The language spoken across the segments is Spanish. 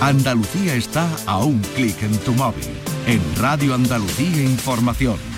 Andalucía está a un clic en tu móvil. En Radio Andalucía Información.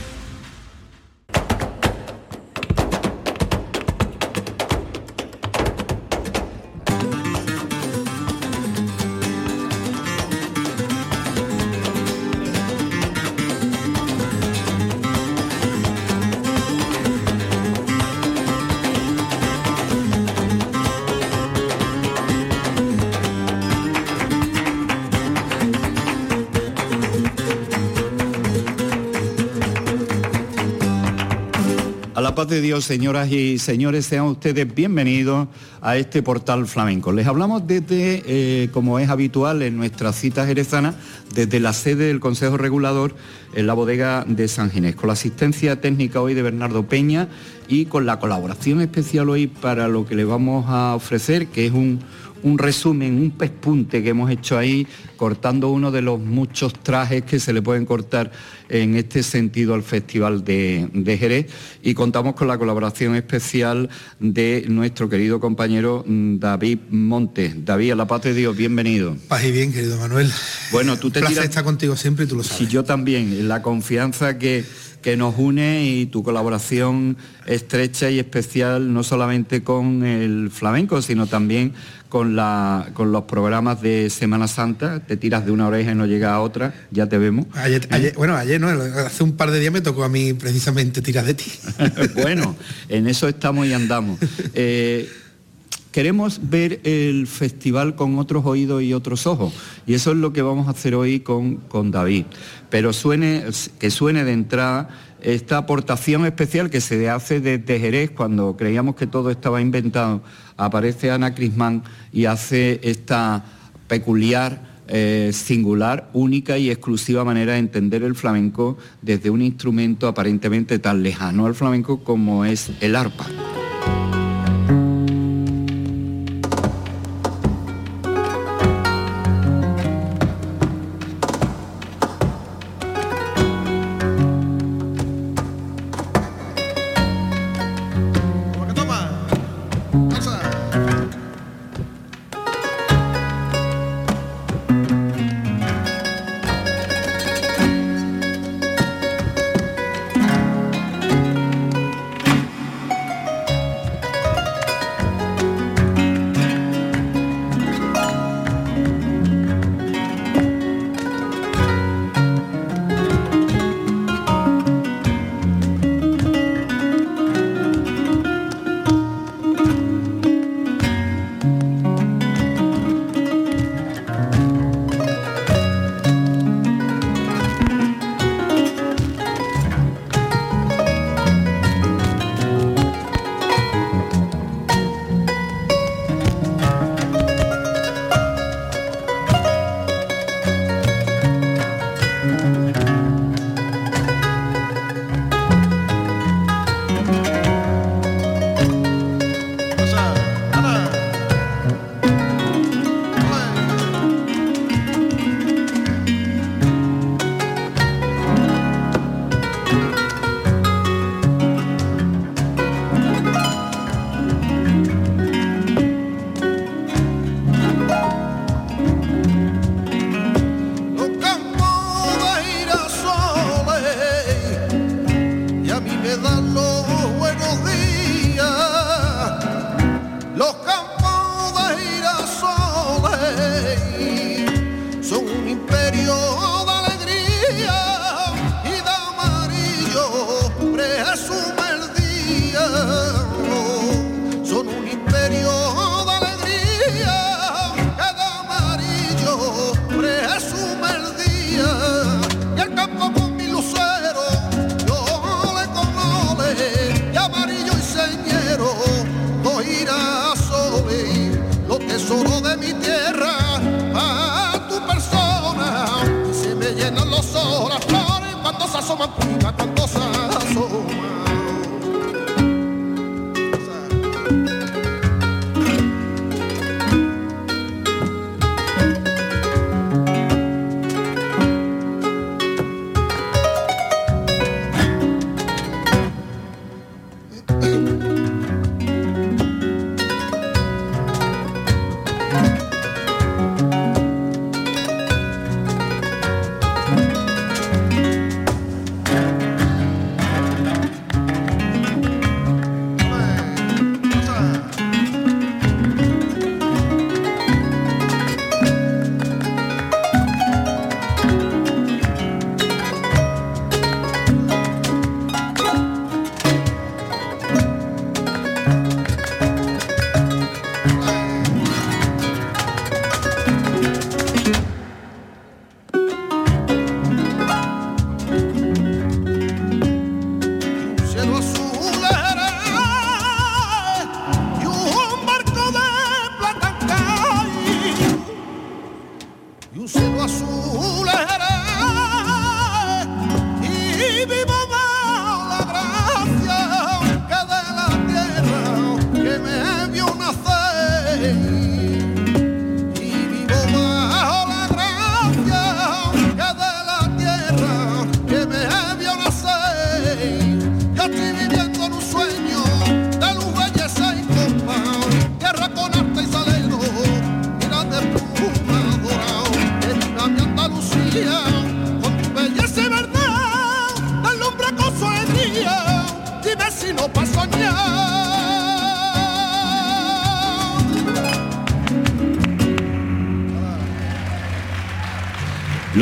Señoras y señores, sean ustedes bienvenidos a este portal flamenco. Les hablamos desde, eh, como es habitual en nuestras citas jerezanas, desde la sede del Consejo Regulador en la bodega de San Ginés, con la asistencia técnica hoy de Bernardo Peña y con la colaboración especial hoy para lo que le vamos a ofrecer, que es un, un resumen, un pespunte que hemos hecho ahí, cortando uno de los muchos trajes que se le pueden cortar en este sentido al Festival de, Jerez. Y contamos con la colaboración especial de nuestro querido compañero mm, David Montes. David, a la paz de Dios, bienvenido. Paz y bien, querido Manuel. Bueno, tú te Un placer estar contigo siempre y tú lo sabes. Sí, yo también. La confianza que que nos une y tu colaboración estrecha y especial no solamente con el flamenco, sino también con, la, con los programas de Semana Santa. Te tiras de una oreja y no llega a otra, ya te vemos. Ayer, bueno, ayer no, hace un par de días me tocó a mí precisamente tirar de ti. bueno, en eso estamos y andamos. Eh, queremos ver el festival con otros oídos y otros ojos. Y eso es lo que vamos a hacer hoy con, con David. Pero suene, que suene de entrada esta aportación especial que se hace desde Jerez cuando creíamos que todo estaba inventado. Aparece Ana Crismán y hace esta peculiar, eh, singular, única y exclusiva manera de entender el flamenco desde un instrumento aparentemente tan lejano al flamenco como es el arpa.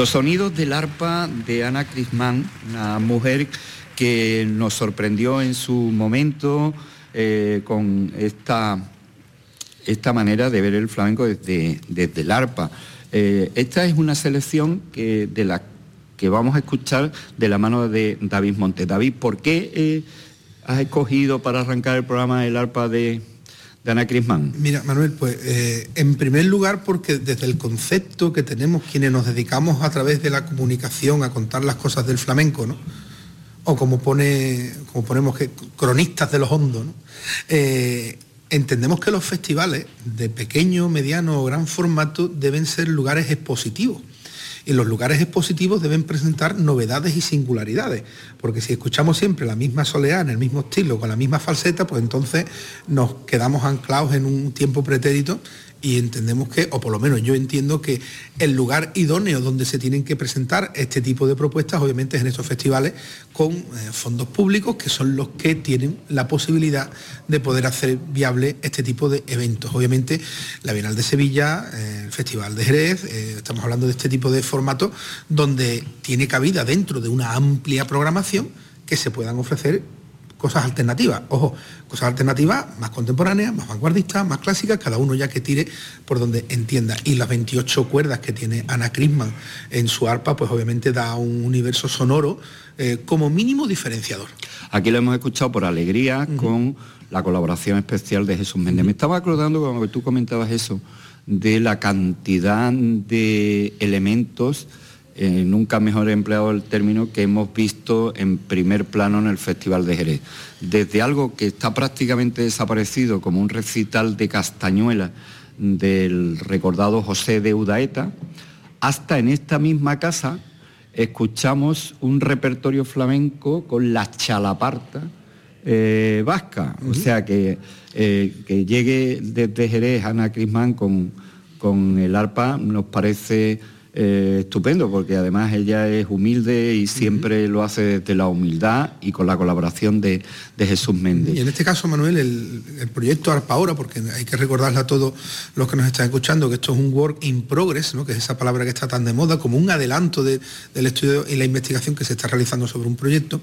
Sonidos del arpa de Ana Crismán, una mujer que nos sorprendió en su momento eh, con esta, esta manera de ver el flamenco desde, desde el arpa. Eh, esta es una selección que, de la que vamos a escuchar de la mano de David Montes. David, ¿por qué eh, has escogido para arrancar el programa el arpa de Ana Crismán? Mira, Manuel, pues eh, en primer lugar porque desde el concepto que tenemos quienes nos dedicamos a través de la comunicación a contar las cosas del flamenco, ¿no? O como pone, como ponemos que cronistas de los hondos. Eh, entendemos que los festivales de pequeño, mediano o gran formato deben ser lugares expositivos. Y los lugares expositivos deben presentar novedades y singularidades, porque si escuchamos siempre la misma soleá en el mismo estilo, con la misma falseta, pues entonces nos quedamos anclados en un tiempo pretérito y entendemos que, o por lo menos yo entiendo que el lugar idóneo donde se tienen que presentar este tipo de propuestas, obviamente es en estos festivales con eh, fondos públicos, que son los que tienen la posibilidad de poder hacer viable este tipo de eventos. Obviamente la Bienal de Sevilla, eh, el Festival de Jerez, eh, estamos hablando de este tipo de formatos donde tiene cabida dentro de una amplia programación que se puedan ofrecer cosas alternativas. Ojo, cosas alternativas más contemporáneas, más vanguardistas, más clásicas, cada uno ya que tire por donde entienda. Y las 28 cuerdas que tiene Ana Crisman en su arpa, pues obviamente da un universo sonoro eh, como mínimo diferenciador. Aquí lo hemos escuchado por alegría uh -huh. con la colaboración especial de Jesús Méndez. Uh -huh. Me estaba acordando cuando tú comentabas eso, de la cantidad de elementos eh, nunca mejor empleado el término que hemos visto en primer plano en el Festival de Jerez. Desde algo que está prácticamente desaparecido como un recital de castañuela del recordado José de Udaeta, hasta en esta misma casa escuchamos un repertorio flamenco con la chalaparta eh, vasca. Uh -huh. O sea que, eh, que llegue desde Jerez Ana Crismán con, con el arpa nos parece eh, estupendo, porque además ella es humilde y siempre uh -huh. lo hace desde la humildad y con la colaboración de, de Jesús Méndez. Y en este caso, Manuel, el, el, proyecto Arpa Ahora, porque hay que recordarle a todos los que nos están escuchando que esto es un work in progress, ¿no? que es esa palabra que está tan de moda, como un adelanto de, del estudio y la investigación que se está realizando sobre un proyecto.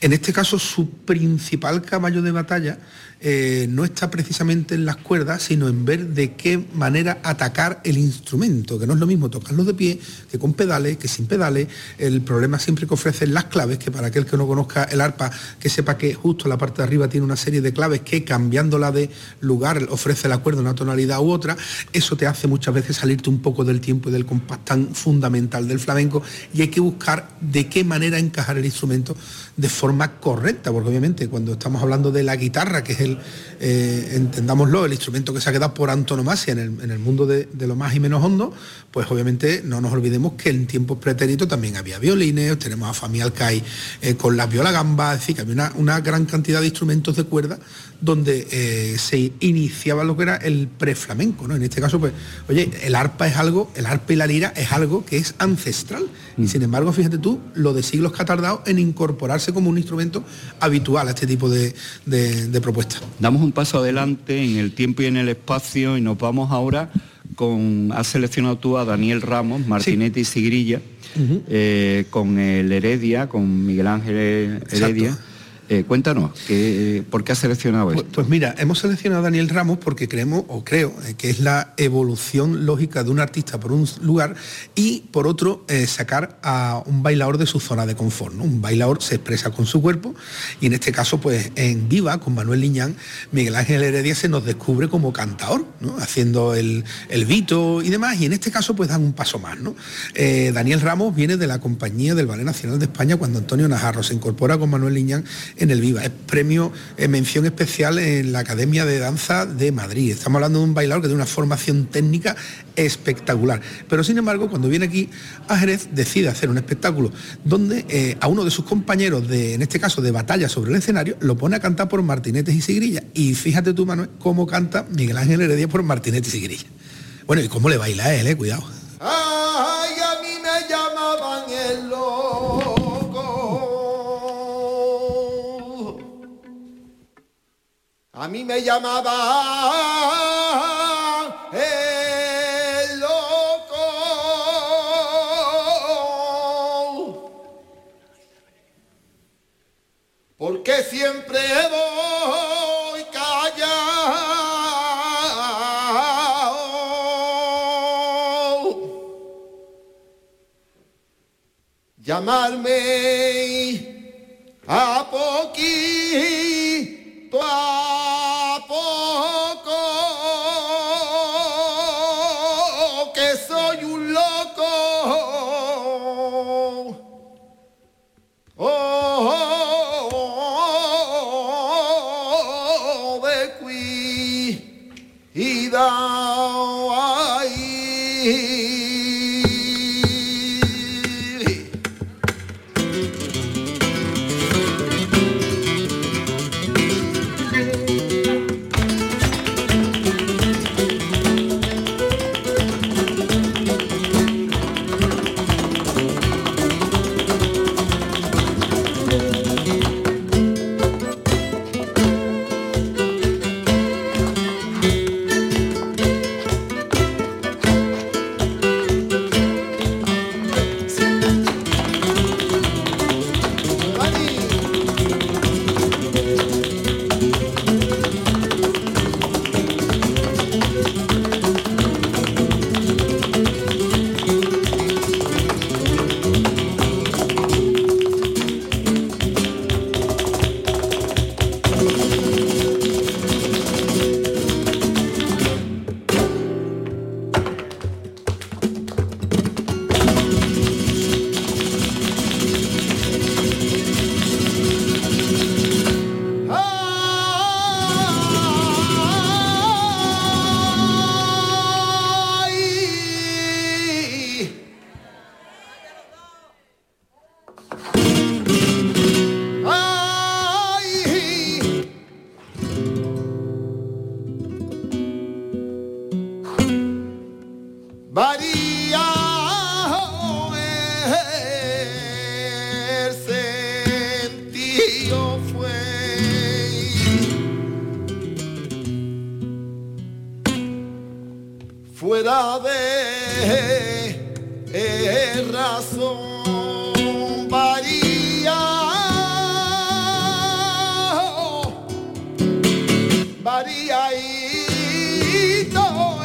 En este caso, su principal caballo de batalla eh, no está precisamente en las cuerdas, sino en ver de qué manera atacar el instrumento, que no es lo mismo tocarlo de pie que con pedales, que sin pedales. El problema siempre que ofrecen las claves, que para aquel que no conozca el arpa, que sepa que justo la parte de arriba tiene una serie de claves que cambiándola de lugar ofrece la cuerda una tonalidad u otra, eso te hace muchas veces salirte un poco del tiempo y del compás tan fundamental del flamenco y hay que buscar de qué manera encajar el instrumento de forma correcta, porque obviamente cuando estamos hablando de la guitarra, que es el, eh, entendámoslo, el instrumento que se ha quedado por antonomasia en el, en el mundo de, de, lo más y menos hondo, pues obviamente no nos olvidemos que en tiempos pretéritos también había violines, tenemos a Fami Alcai eh, con la viola gamba, es decir, que había una, una gran cantidad de instrumentos de cuerda donde eh, se iniciaba lo que era el preflamenco, ¿no? En este caso, pues, oye, el arpa es algo, el arpa y la lira es algo que es ancestral. Mm. Y sin embargo, fíjate tú, lo de siglos que ha tardado en incorporarse como un instrumento habitual a este tipo de, de, de propuestas. Damos un paso adelante en el tiempo y en el espacio y nos vamos ahora con, has seleccionado tú a Daniel Ramos, Martinete sí. y Sigrilla, uh -huh. eh, con el Heredia, con Miguel Ángel Heredia. Exacto Eh, cuéntanos, ¿por qué has seleccionado pues, esto? Pues, mira, hemos seleccionado a Daniel Ramos porque creemos, o creo, eh, que es la evolución lógica de un artista por un lugar y por otro eh, sacar a un bailador de su zona de confort. Un bailador se expresa con su cuerpo y en este caso, pues en Viva, con Manuel Liñán, Miguel Ángel Heredia se nos descubre como cantador, haciendo el, el vito y demás, y en este caso pues dan un paso más. ¿no? Daniel Ramos viene de la compañía del Ballet Nacional de España cuando Antonio Najarro se incorpora con Manuel Liñán en el Viva. Es premio, en mención especial en la Academia de Danza de Madrid. Estamos hablando de un bailador que tiene una formación técnica espectacular. Pero sin embargo, cuando viene aquí a Jerez, decide hacer un espectáculo donde eh, a uno de sus compañeros, de, en este caso de batalla sobre el escenario, lo pone a cantar por martinetes y sigrillas. Y fíjate tú, Manuel, cómo canta Miguel Ángel Heredia por martinetes y sigrillas. Bueno, y cómo le baila él, eh? cuidado. Ay, A mí me llamaba el loco. Porque siempre voy callado. Llamarme a poquito a varía y todo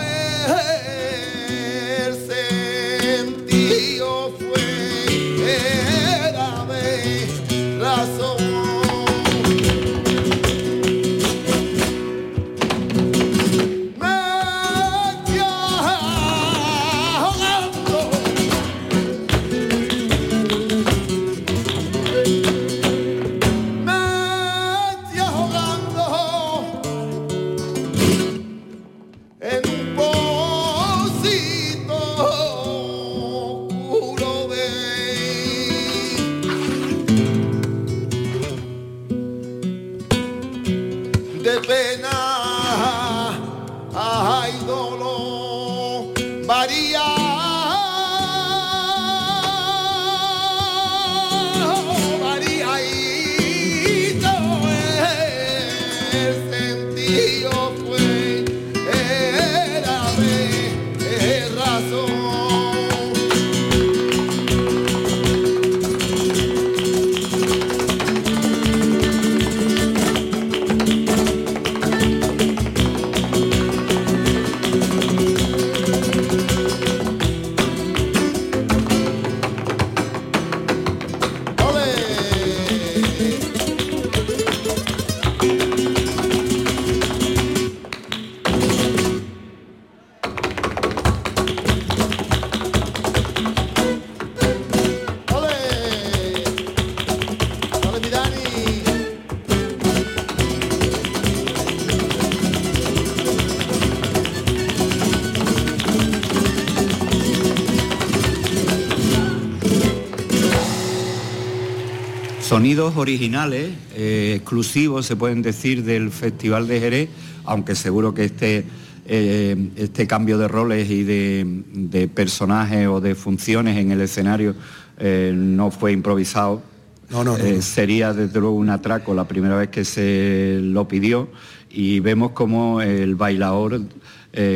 Sonidos originales, eh, exclusivos, se pueden decir, del Festival de Jerez, aunque seguro que este, eh, este cambio de roles y de, personajes o de funciones en el escenario eh, no fue improvisado. No, no, sería desde luego un atraco la primera vez que se lo pidió y vemos cómo el bailador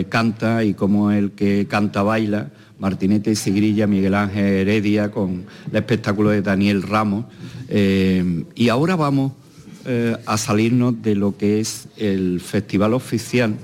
canta y cómo el que canta baila Martinete y Sigrilla, Miguel Ángel Heredia, con el espectáculo de Daniel Ramos. Eh, y ahora vamos eh, a salirnos de lo que es el festival oficial,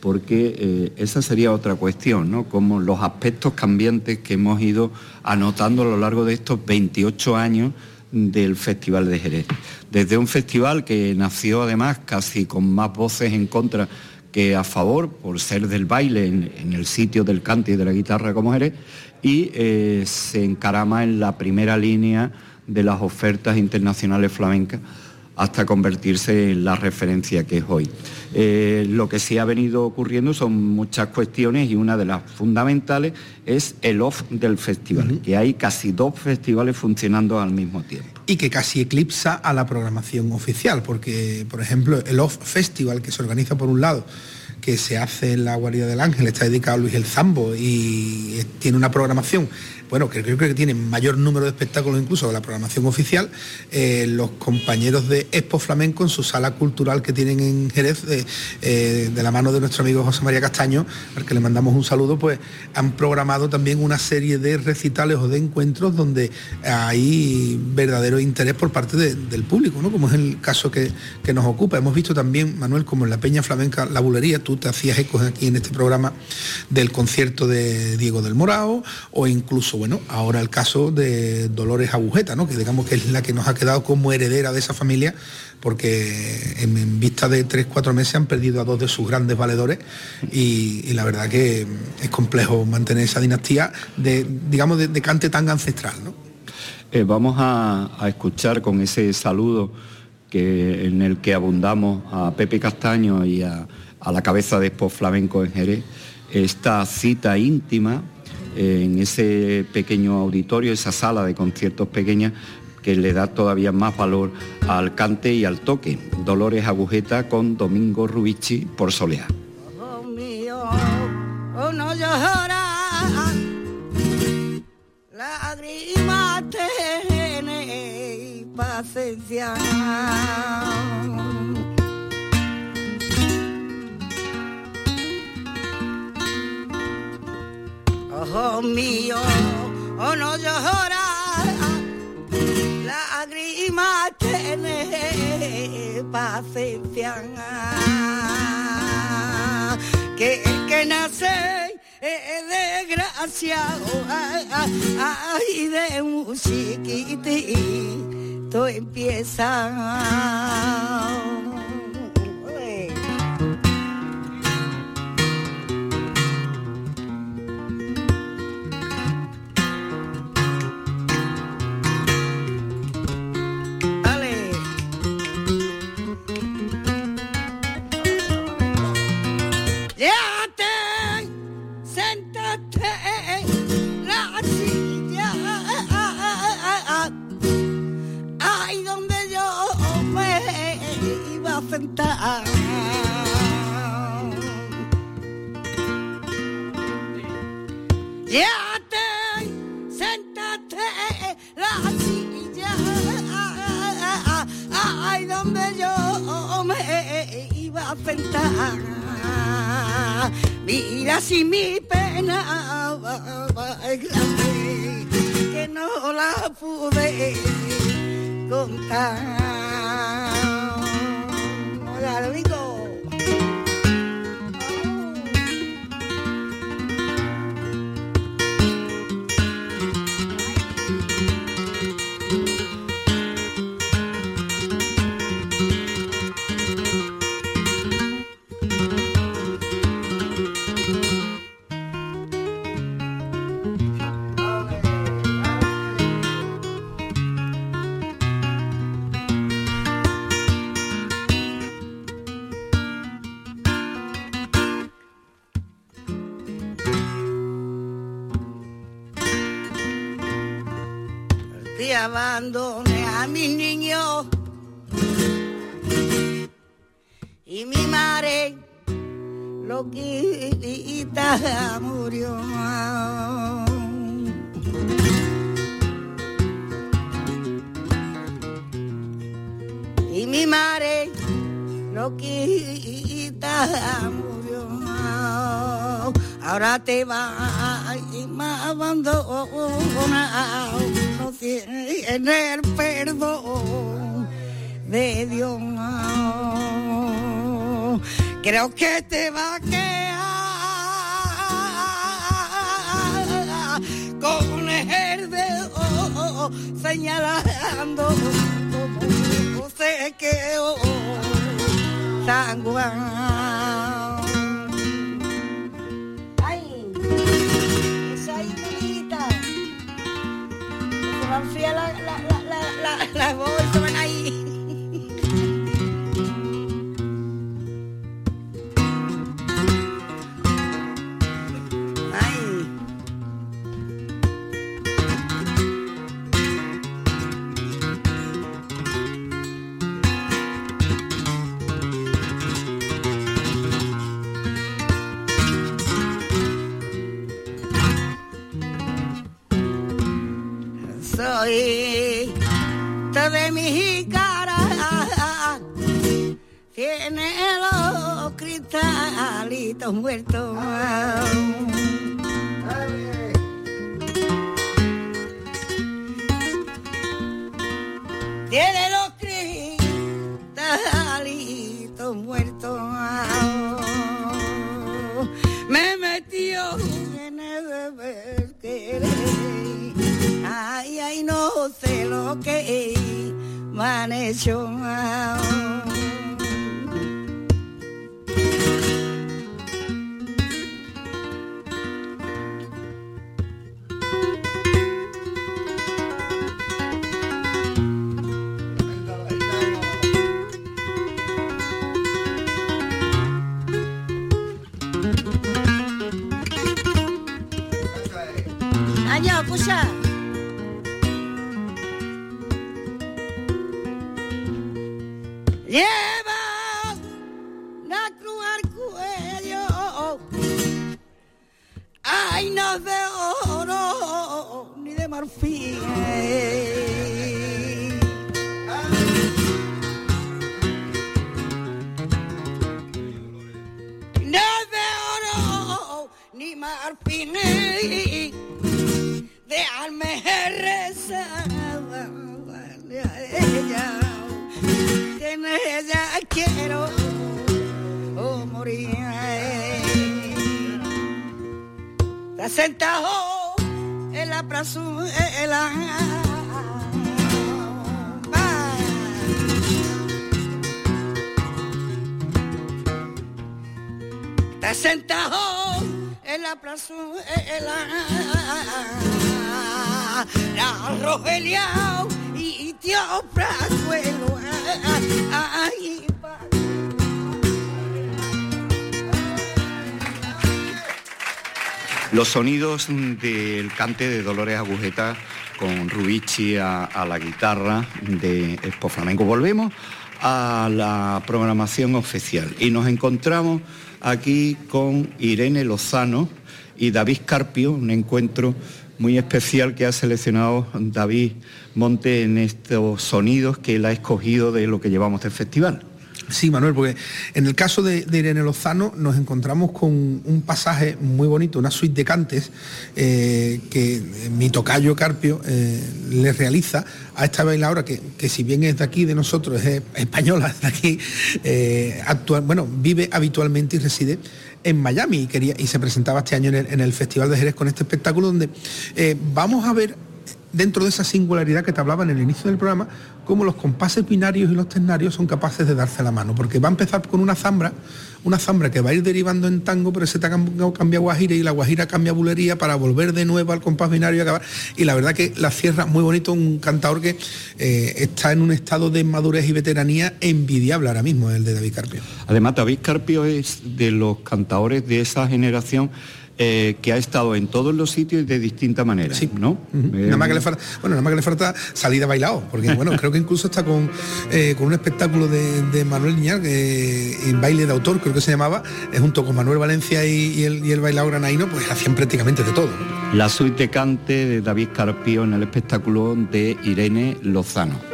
porque eh, esa sería otra cuestión, ¿no? Como los aspectos cambiantes que hemos ido anotando a lo largo de estos 28 años del Festival de Jerez. Desde un festival que nació además casi con más voces en contra que a favor, por ser del baile en, el sitio del cante y de la guitarra como Jerez, y eh, se encarama en la primera línea de las ofertas internacionales flamencas hasta convertirse en la referencia que es hoy. Eh, lo que sí ha venido ocurriendo son muchas cuestiones y una de las fundamentales es el off del festival, que hay casi dos festivales funcionando al mismo tiempo. Y que casi eclipsa a la programación oficial, porque, por ejemplo, el off festival que se organiza por un lado, que se hace en la Guardia del Ángel, está dedicado a Luis el Zambo y tiene una programación bueno, que creo que tienen mayor número de espectáculos incluso de la programación oficial, eh, los compañeros de Expo Flamenco en su sala cultural que tienen en Jerez, eh, de la mano de nuestro amigo José María Castaño, al que le mandamos un saludo, pues han programado también una serie de recitales o de encuentros donde hay verdadero interés por parte del público, ¿no? como es el caso que, que, nos ocupa. Hemos visto también, Manuel, como en la Peña Flamenca La Bulería, tú te hacías ecos aquí en este programa del concierto de Diego del Morao o incluso bueno, ahora el caso de Dolores Agujeta, ¿no? que digamos que es la que nos ha quedado como heredera de esa familia, porque en, vista de tres, cuatro meses han perdido a dos de sus grandes valedores y, la verdad que es complejo mantener esa dinastía de, digamos, de, cante tan ancestral. Eh, vamos a, escuchar con ese saludo que, en el que abundamos a Pepe Castaño y a, a la cabeza de Expo Flamenco en Jerez, esta cita íntima en ese pequeño auditorio, esa sala de conciertos pequeña que le da todavía más valor al cante y al toque. Dolores Agujeta con Domingo Rubici por Soleá. Oh, mío, paciencia. Ojo mío, oh no llora, lágrimas tiene paciencia, que el que nace es desgraciado, ay, de un chiquitito empieza. Murió. Y mi madre lo quita murió. Ahora te va y me abandonado, no tiene el perdón de Dios. Creo que te va a quedar señalando como se quedó sanguán. Ay, esa islita. Se me enfría la, la, la, la, la, la voz, Soy de mi cara tiene los cristalitos muertos. Tiene los cristalitos muertos. Me Sonidos del cante de Dolores Agujeta con Rubici a, a la guitarra de Expo Flamenco. Volvemos a la programación oficial y nos encontramos aquí con Irene Lozano y David Carpio, un encuentro muy especial que ha seleccionado David Monte en estos sonidos que él ha escogido de lo que llevamos del festival. Sí, Manuel, porque en el caso de, Irene Lozano nos encontramos con un pasaje muy bonito, una suite de cantes eh, que mi tocayo Carpio eh, le realiza a esta bailadora que, que si bien es de aquí, de nosotros, es española, es de aquí, eh, actual, bueno, vive habitualmente y reside en Miami y, quería, y se presentaba este año en el, en el Festival de Jerez con este espectáculo donde vamos a ver dentro de esa singularidad que te hablaba en el inicio del programa, cómo los compases binarios y los ternarios son capaces de darse la mano, porque va a empezar con una zambra, una zambra que va a ir derivando en tango, pero ese tango cambia guajira y la guajira cambia bulería para volver de nuevo al compás binario y acabar. Y la verdad que la cierra muy bonito, un cantador que eh, está en un estado de madurez y veteranía envidiable ahora mismo, el de David Carpio. Además, David Carpio es de los cantadores de esa generación eh, que ha estado en todos los sitios de distinta manera, Sí. ¿no? Eh, Nada más que le falta, bueno, nada más que le falta salir a bailado, porque bueno, creo que incluso está con, eh, con un espectáculo de, de Manuel Niñar, que en baile de autor, creo que se llamaba, eh, junto con Manuel Valencia y, y el, y el bailado pues hacían prácticamente de todo. ¿no? La suite de cante de David Carpío en el espectáculo de Irene Lozano.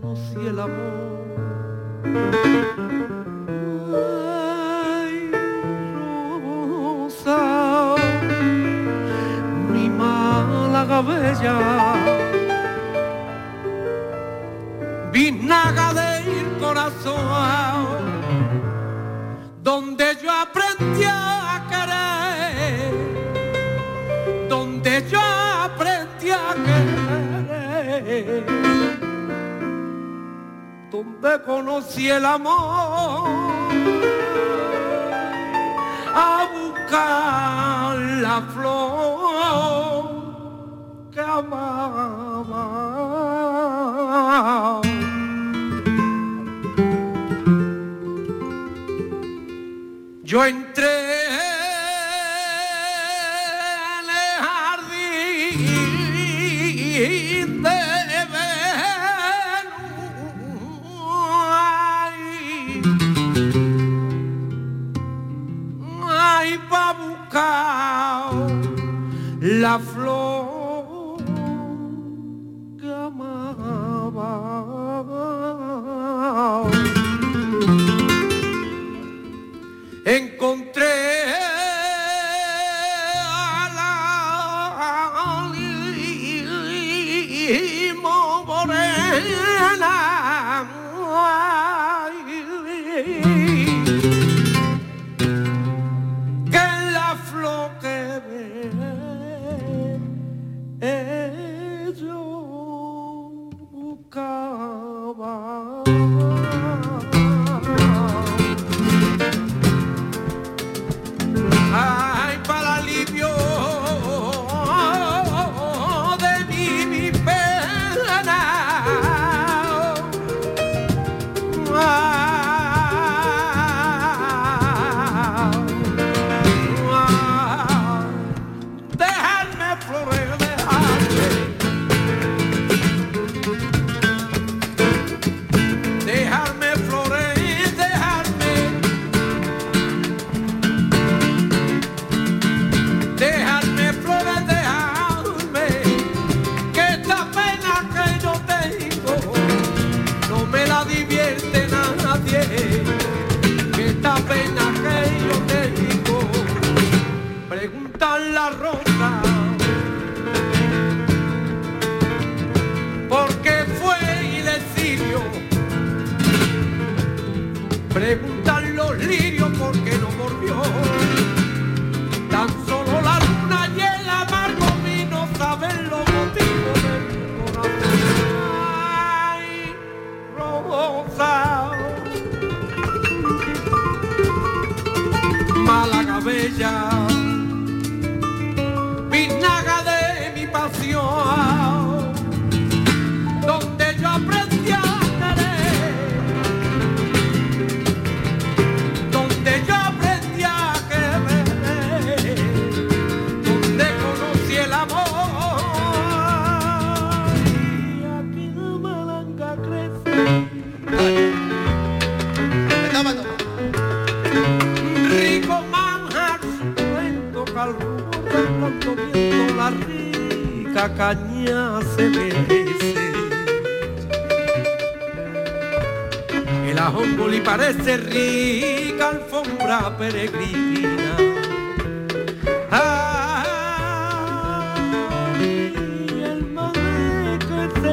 Conocí el amor. Donde conocí el amor a buscar la flor que amaba. Yo entré la flor que amaba. encontré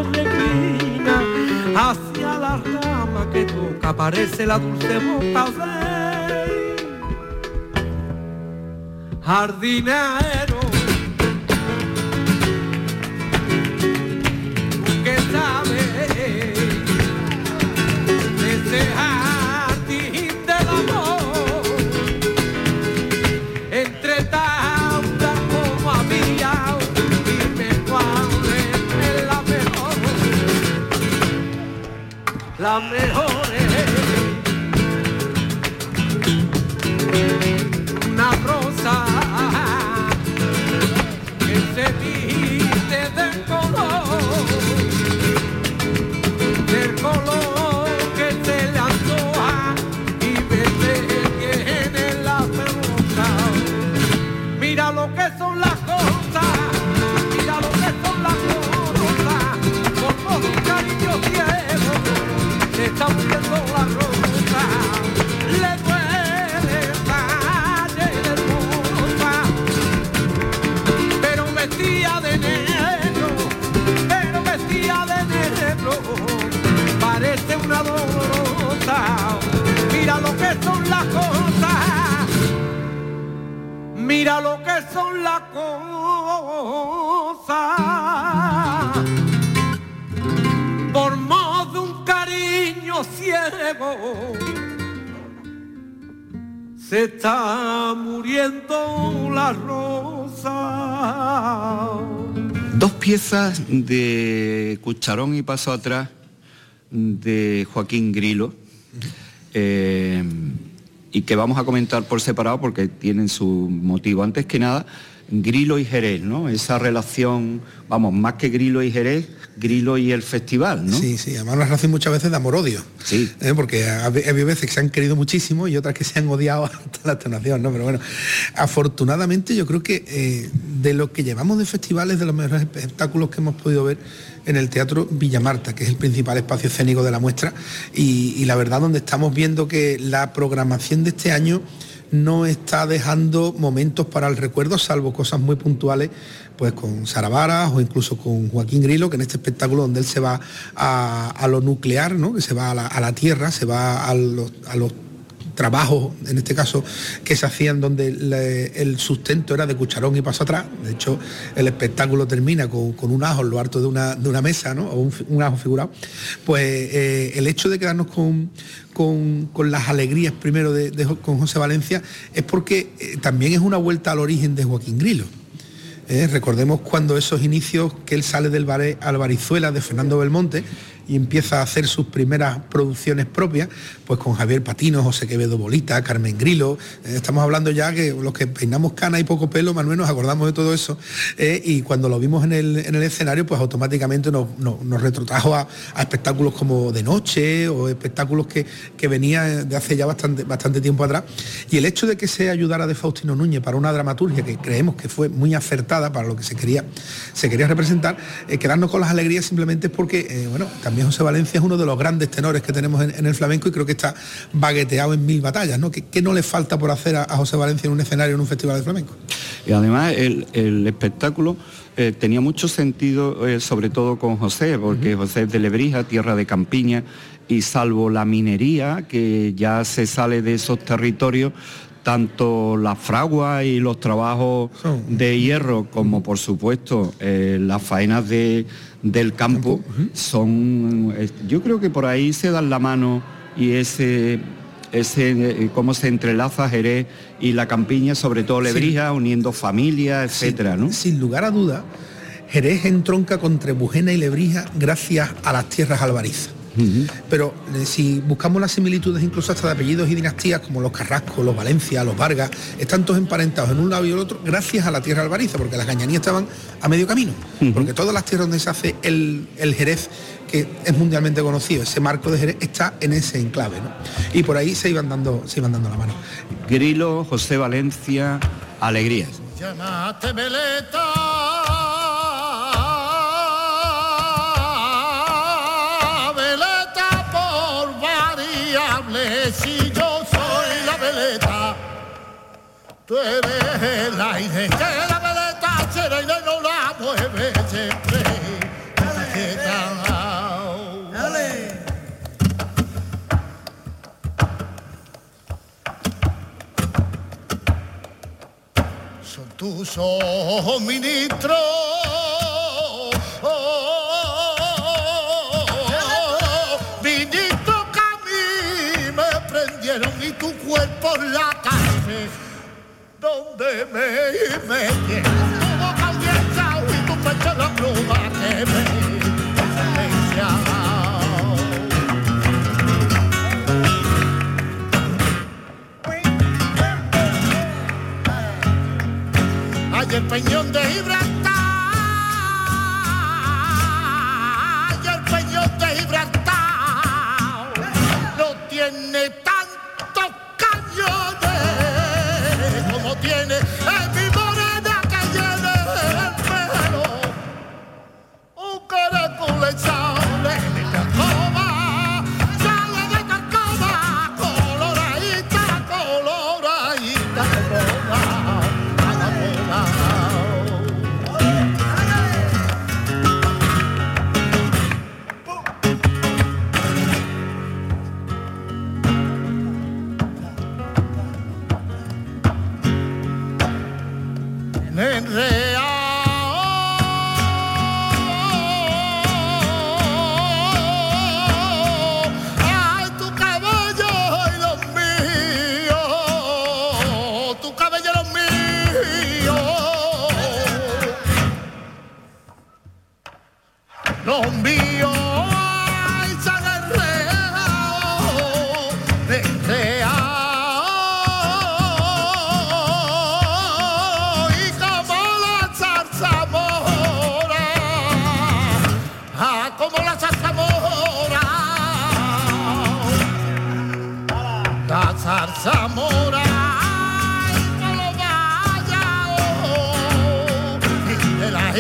se hacia la rama que toca parece la dulce boca de jardinero. Que jardín la Se está muriendo la rosa. Dos piezas de Cucharón y Paso Atrás de Joaquín Grilo eh, y que vamos a comentar por separado porque tienen su motivo. Antes que nada, Grilo y Jerez, ¿no? Esa relación, vamos, más que Grilo y Jerez, Grilo y el festival, ¿no? Sí, sí, además una relación muchas veces de amor-odio. Sí. ¿eh? Porque ha ha habido veces que se han querido muchísimo y otras que se han odiado hasta la extenuación, ¿no? Pero bueno, afortunadamente yo creo que eh, de lo que llevamos de festivales, de los mejores espectáculos que hemos podido ver en el Teatro Villamarta, que es el principal espacio escénico de la muestra, y, y la verdad donde estamos viendo que la programación de este año no está dejando momentos para el recuerdo, salvo cosas muy puntuales, pues con Sara o incluso con Joaquín Grilo, que en este espectáculo donde él se va a, lo nuclear, ¿no? que se va a la, tierra, se va a los trabajos, en este caso, que se hacían donde el sustento era de cucharón y paso atrás. De hecho, el espectáculo termina con, un ajo en lo alto de una, de una mesa, ¿no? O un, ajo figurado. Pues eh, el hecho de quedarnos con, con, con las alegrías primero de, con José Valencia es porque eh, también es una vuelta al origen de Joaquín Grilo. ¿eh? Recordemos cuando esos inicios que él sale del bar Albarizuela de Fernando Belmonte y empieza a hacer sus primeras producciones propias, pues con Javier Patino, José Quevedo Bolita, Carmen Grilo, eh, estamos hablando ya que los que peinamos cana y poco pelo, Manuel, nos acordamos de todo eso, eh, y cuando lo vimos en el, en el escenario, pues automáticamente nos, nos- retrotrajo a, a espectáculos como De Noche o espectáculos que, que venía de hace ya bastante, bastante tiempo atrás. Y el hecho de que se ayudara de Faustino Núñez para una dramaturgia que creemos que fue muy acertada para lo que se quería, se quería representar, eh, quedarnos con las alegrías simplemente porque, bueno, también José Valencia es uno de los grandes tenores que tenemos en, en el flamenco y creo que está bagueteado en mil batallas, ¿no? ¿Qué, qué no le falta por hacer a, a José Valencia en un escenario, en un festival de flamenco? Y además el, el espectáculo eh, tenía mucho sentido, eh, sobre todo con José, porque José es de Lebrija, tierra de campiña, y salvo la minería, que ya se sale de esos territorios, tanto la fragua y los trabajos de hierro, como por supuesto eh, las faenas de- del campo, son, yo creo que por ahí se dan la mano y ese ese eh, cómo se entrelaza Jerez y la campiña, sobre todo Lebrija, uniendo familias, etcétera, ¿no? Sin lugar a duda, Jerez entronca con Trebujena y Lebrija gracias a las tierras albarizas. Pero eh, si buscamos las similitudes incluso hasta de apellidos y dinastías como los Carrasco, los Valencia, los Vargas, están todos emparentados en un lado y el otro gracias a la tierra albariza, porque las gañanías estaban a medio camino. Porque todas las tierras donde se hace el, el Jerez, que es mundialmente conocido, ese marco de Jerez, está en ese enclave. ¿no? Y por ahí se iban dando, se iban dando la mano. Grilo, José Valencia, Alegrías. Tú eres el aire que la veleta será y no la mueve siempre. Dale. son tus ministros. Ministros que a mí me prendieron y tu cuerpo la cárcel donde me metieron. Tu boca abierta y tu pecho la pluma que me. Hay el peñón de Gibraltar, hay el peñón de Gibraltar, no tiene la zarzamora, ay, no lo vaya, oh, de la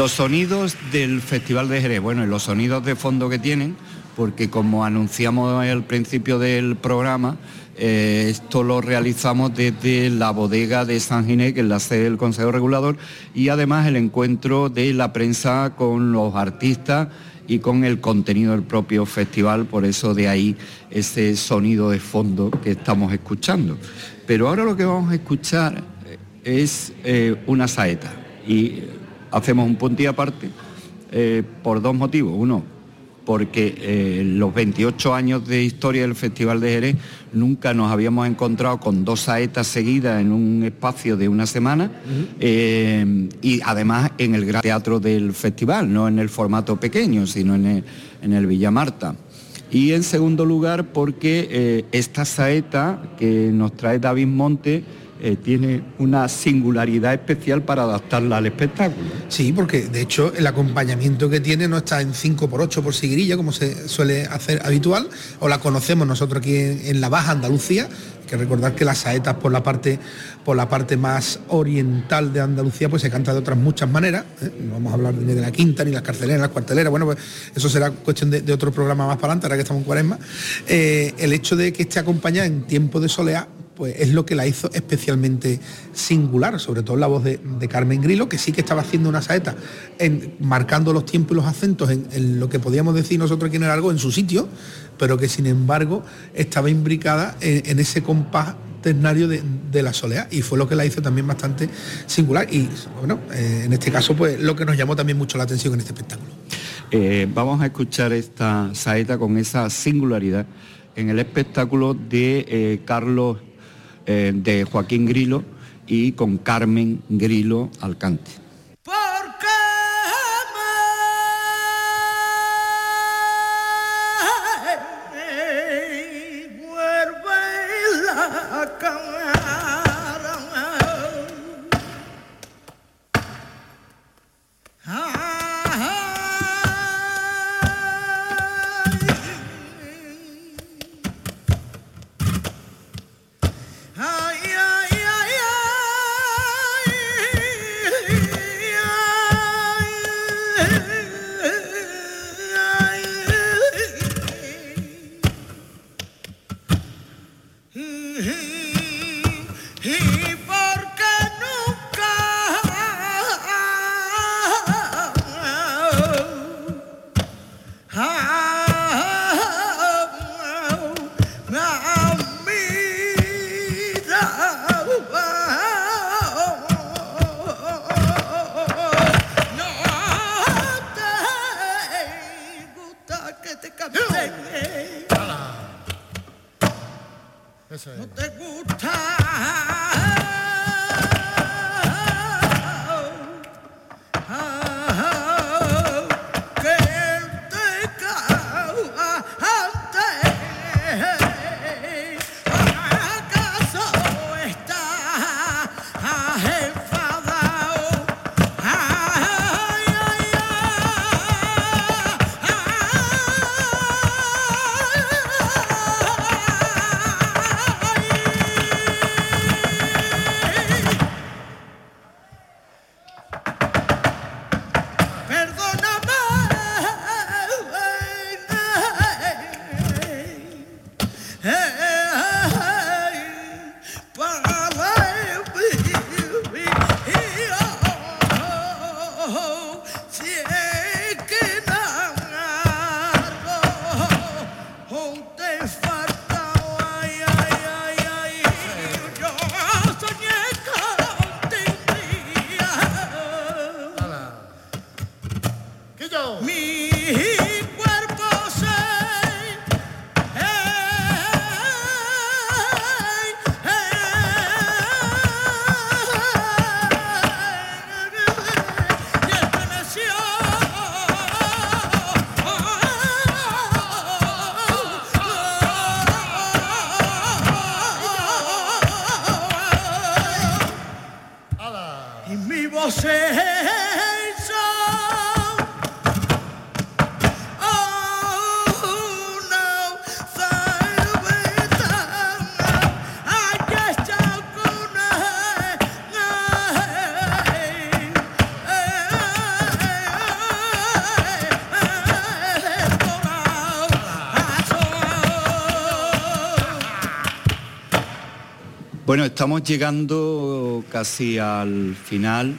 Los sonidos del Festival de Jerez, bueno, y los sonidos de fondo que tienen, porque como anunciamos al principio del programa, eh, esto lo realizamos desde la bodega de San Ginés, que es la sede del Consejo Regulador, y además el encuentro de la prensa con los artistas y con el contenido del propio festival, por eso de ahí ese sonido de fondo que estamos escuchando. Pero ahora lo que vamos a escuchar es eh, una saeta y hacemos un punto aparte eh, por dos motivos. Uno, porque eh, los 28 años de historia del Festival de Jerez nunca nos habíamos encontrado con dos saetas seguidas en un espacio de una semana eh, y además en el gran teatro del festival, no en el formato pequeño, sino en el, en el Villa Marta. Y en segundo lugar porque eh, esta saeta que nos trae David Monte eh, tiene una singularidad especial para adaptarla al espectáculo. Sí, porque de hecho el acompañamiento que tiene no está en 5x8 por sigrilla, como se suele hacer habitual, o la conocemos nosotros aquí en, la Baja Andalucía. Que recordar que las saetas por la parte por la parte más oriental de Andalucía pues se canta de otras muchas maneras. ¿eh? No vamos a hablar ni de la quinta, ni las carceleras, las cuarteleras. Bueno, pues eso será cuestión de, de otro programa más para adelante, ahora que estamos en cuaresma. Eh, el hecho de que esté acompañada en tiempo de soleá pues es lo que la hizo especialmente singular, sobre todo la voz de, Carmen Grillo, que sí que estaba haciendo una saeta, en- marcando los tiempos y los acentos en, lo que podíamos decir nosotros aquí en el algo, en su sitio, pero que sin embargo estaba imbricada en, ese compás ternario de, de la soleá y fue lo que la hizo también bastante singular y bueno, eh, en este caso pues lo que nos llamó también mucho la atención en este espectáculo. Eh, vamos a escuchar esta saeta con esa singularidad en el espectáculo de eh, Carlos, eh, de Joaquín Grilo y con Carmen Grilo al Bueno, estamos llegando casi al final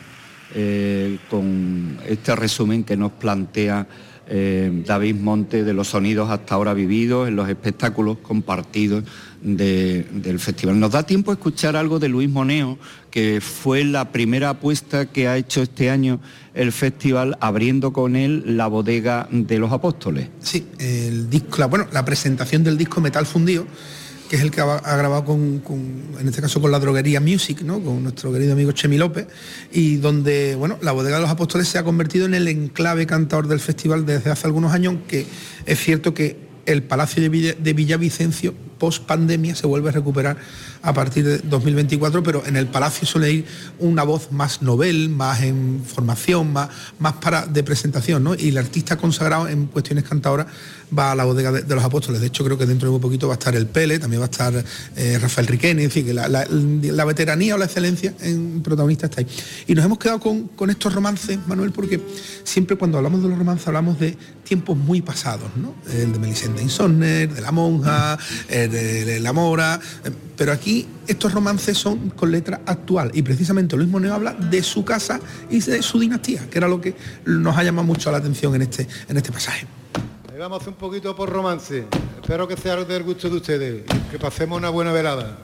eh, con este resumen que nos plantea eh, David Monte de los sonidos hasta ahora vividos, en los espectáculos compartidos de- del festival. Nos da tiempo a escuchar algo de Luis Moneo, que fue la primera apuesta que ha hecho este año el festival, abriendo con él la bodega de los apóstoles. Sí, bueno, la presentación del disco Metal Fundido, que es el que ha, grabado con, con- en este caso con la droguería Music, ¿no? con nuestro querido amigo Chemi López, y donde bueno, la bodega de los apóstoles se ha convertido en el enclave cantador del festival desde hace algunos años, que es cierto que el Palacio de, Villa- de Villavicencio post pandemia se vuelve a recuperar a partir de 2024, pero en el Palacio suele ir una voz más novel, más en formación, más, más para de presentación, ¿no? Y el artista consagrado en cuestiones cantadoras va a la bodega de, los apóstoles. De hecho, creo que dentro de muy poquito va a estar el Pele, también va a estar eh, Rafael Riqueni, es decir, que la, la- veteranía o la excelencia en protagonista está ahí. Y nos hemos quedado con, con estos romances, Manuel, porque siempre cuando hablamos de los romances hablamos de tiempos muy pasados, ¿no? El de Melisenda Insomner, de la monja, el de, de la mora, eh, pero aquí estos romances son con letra actual y precisamente Luis Moneo habla de su casa y de su dinastía, que era lo que nos ha llamado mucho la atención en este, en este pasaje. Ahí vamos un poquito por romance. Espero que sea del gusto de ustedes. Que pasemos una buena velada.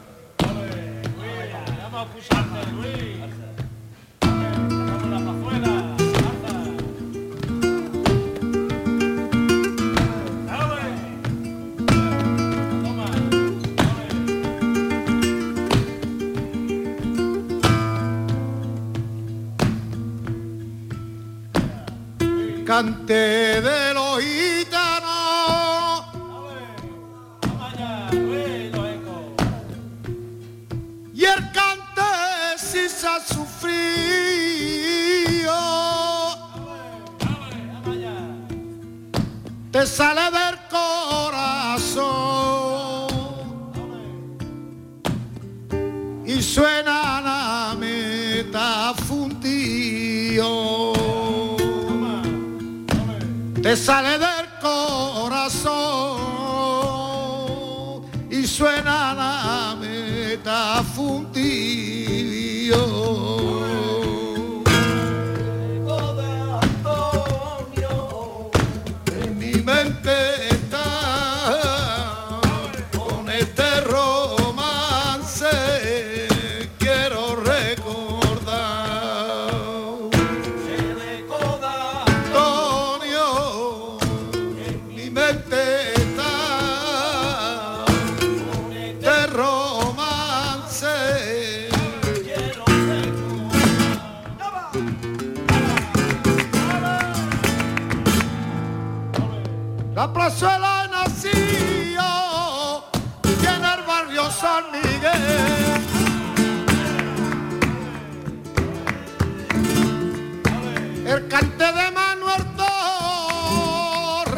El cante de Manuel Torres,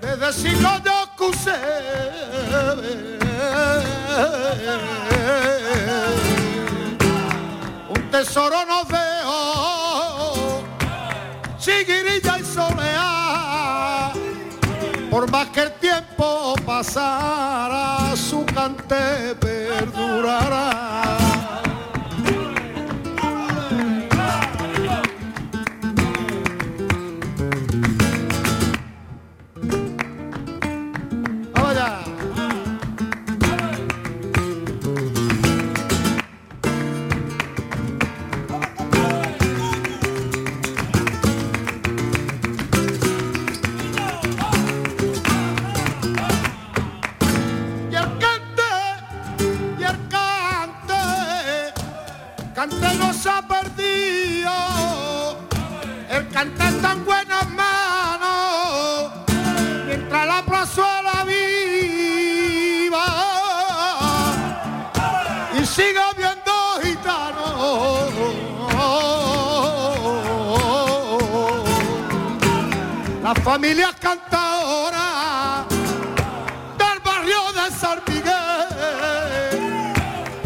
desde siglo yo cusé. Un tesoro nos dejó, chiguirilla y soleá. Por más que el tiempo pasara, su cante perdurará.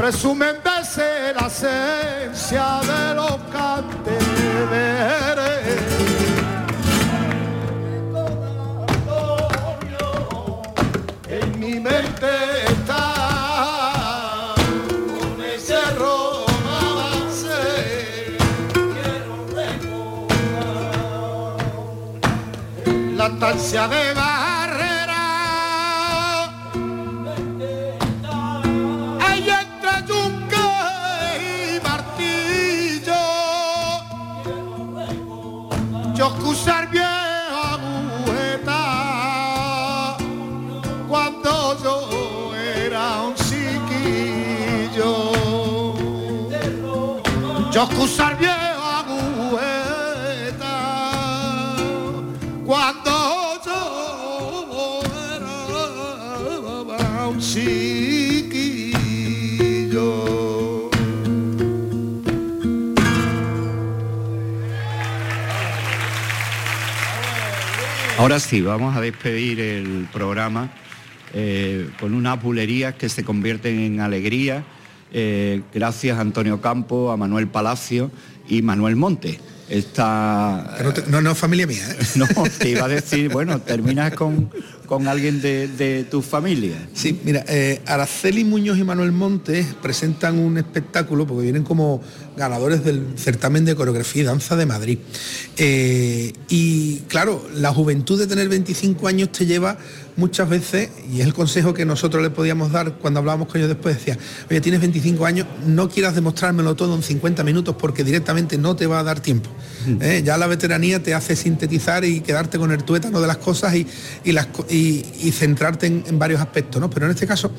Presumen de ser la esencia de los canteres. En mi mente está con ese romance. Quiero recordar. ansia de Ahora sí, vamos a despedir el programa eh, con unas bulerías que se convierten en alegría. eh, gracias a Antonio Campo, a Manuel Palacio y Manuel Monte. Que no, te- no, familia mía, ¿eh? no, te iba a decir, bueno, terminas con, con alguien de, de tu familia. Sí, mira, eh, Araceli Muñoz y Manuel Montes presentan un espectáculo porque vienen como ganadores del certamen de coreografía y danza de Madrid. Eh, y claro, la juventud de tener 25 años te lleva muchas veces, y es el consejo que nosotros le podíamos dar cuando hablábamos con ellos después, decía, oye, tienes 25 años, no quieras demostrármelo todo en 50 minutos porque directamente no te va a dar tiempo. ¿eh? Ya la veteranía te hace sintetizar y quedarte con el tuétano de las cosas y, y las y centrarte en, en varios aspectos, ¿no? Pero en este caso,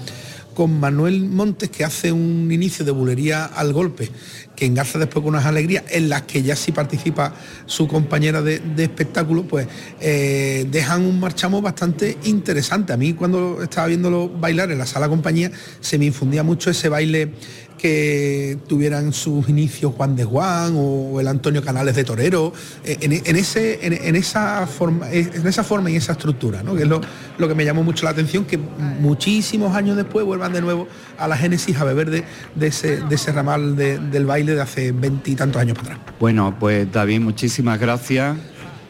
con Manuel Montes, que hace un inicio de bulería al golpe, que engarza después con unas alegrías, en las que ya sí participa su compañera de, espectáculo, pues eh, dejan un marchamo bastante interesante. A mí cuando estaba viéndolo bailar en la sala compañía, se me infundía mucho ese baile que tuvieran sus inicios Juan de Juan o el Antonio Canales de Torero, eh, en, ese, en, esa forma, eh, en esa forma y esa estructura, que es lo, lo que me llamó mucho la atención, que muchísimos años después vuelvan de nuevo a la génesis a beber de, ese, de ese ramal de- del baile de hace veintitantos años para atrás. Bueno, pues David, muchísimas gracias.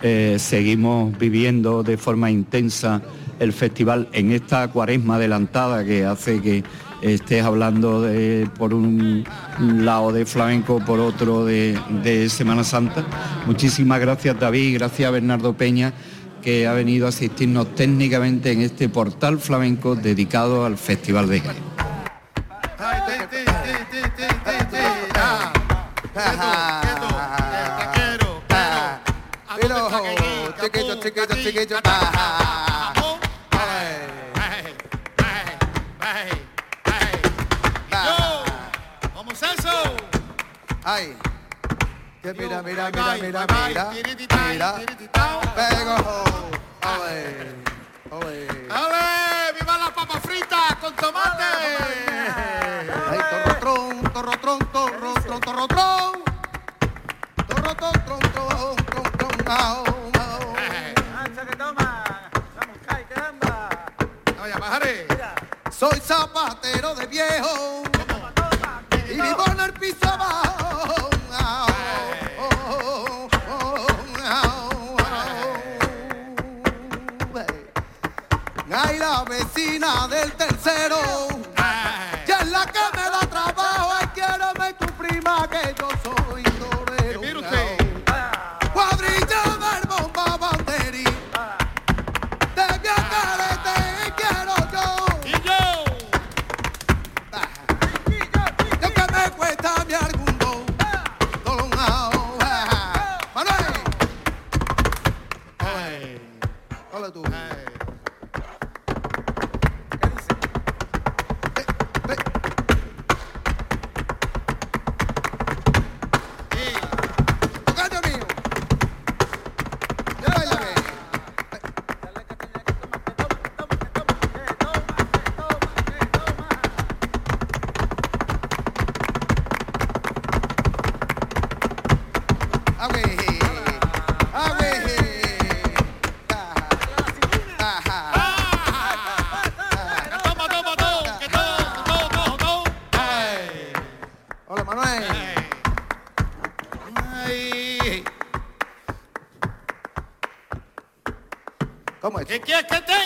Eh, seguimos viviendo de forma intensa el festival en esta cuaresma adelantada que hace que estés hablando de, por un lado de flamenco, por otro de, de Semana Santa. Muchísimas gracias David, gracias a Bernardo Peña que ha venido a asistirnos técnicamente en este portal flamenco dedicado al Festival de Jerez. Quieto, quieto, te quiero, chiquito, chiquito, chiquito, ah. Capú. Ay. Que mira, mira, mira, mira, mira. Mira. Pego. Ole. Ole. ¡Ale! ¡Viva la papa frita con tomate! Soy zapatero de viejo y vivo en el piso abajo. Ay, la vecina del tercero, ¿Qué quieres que tenga?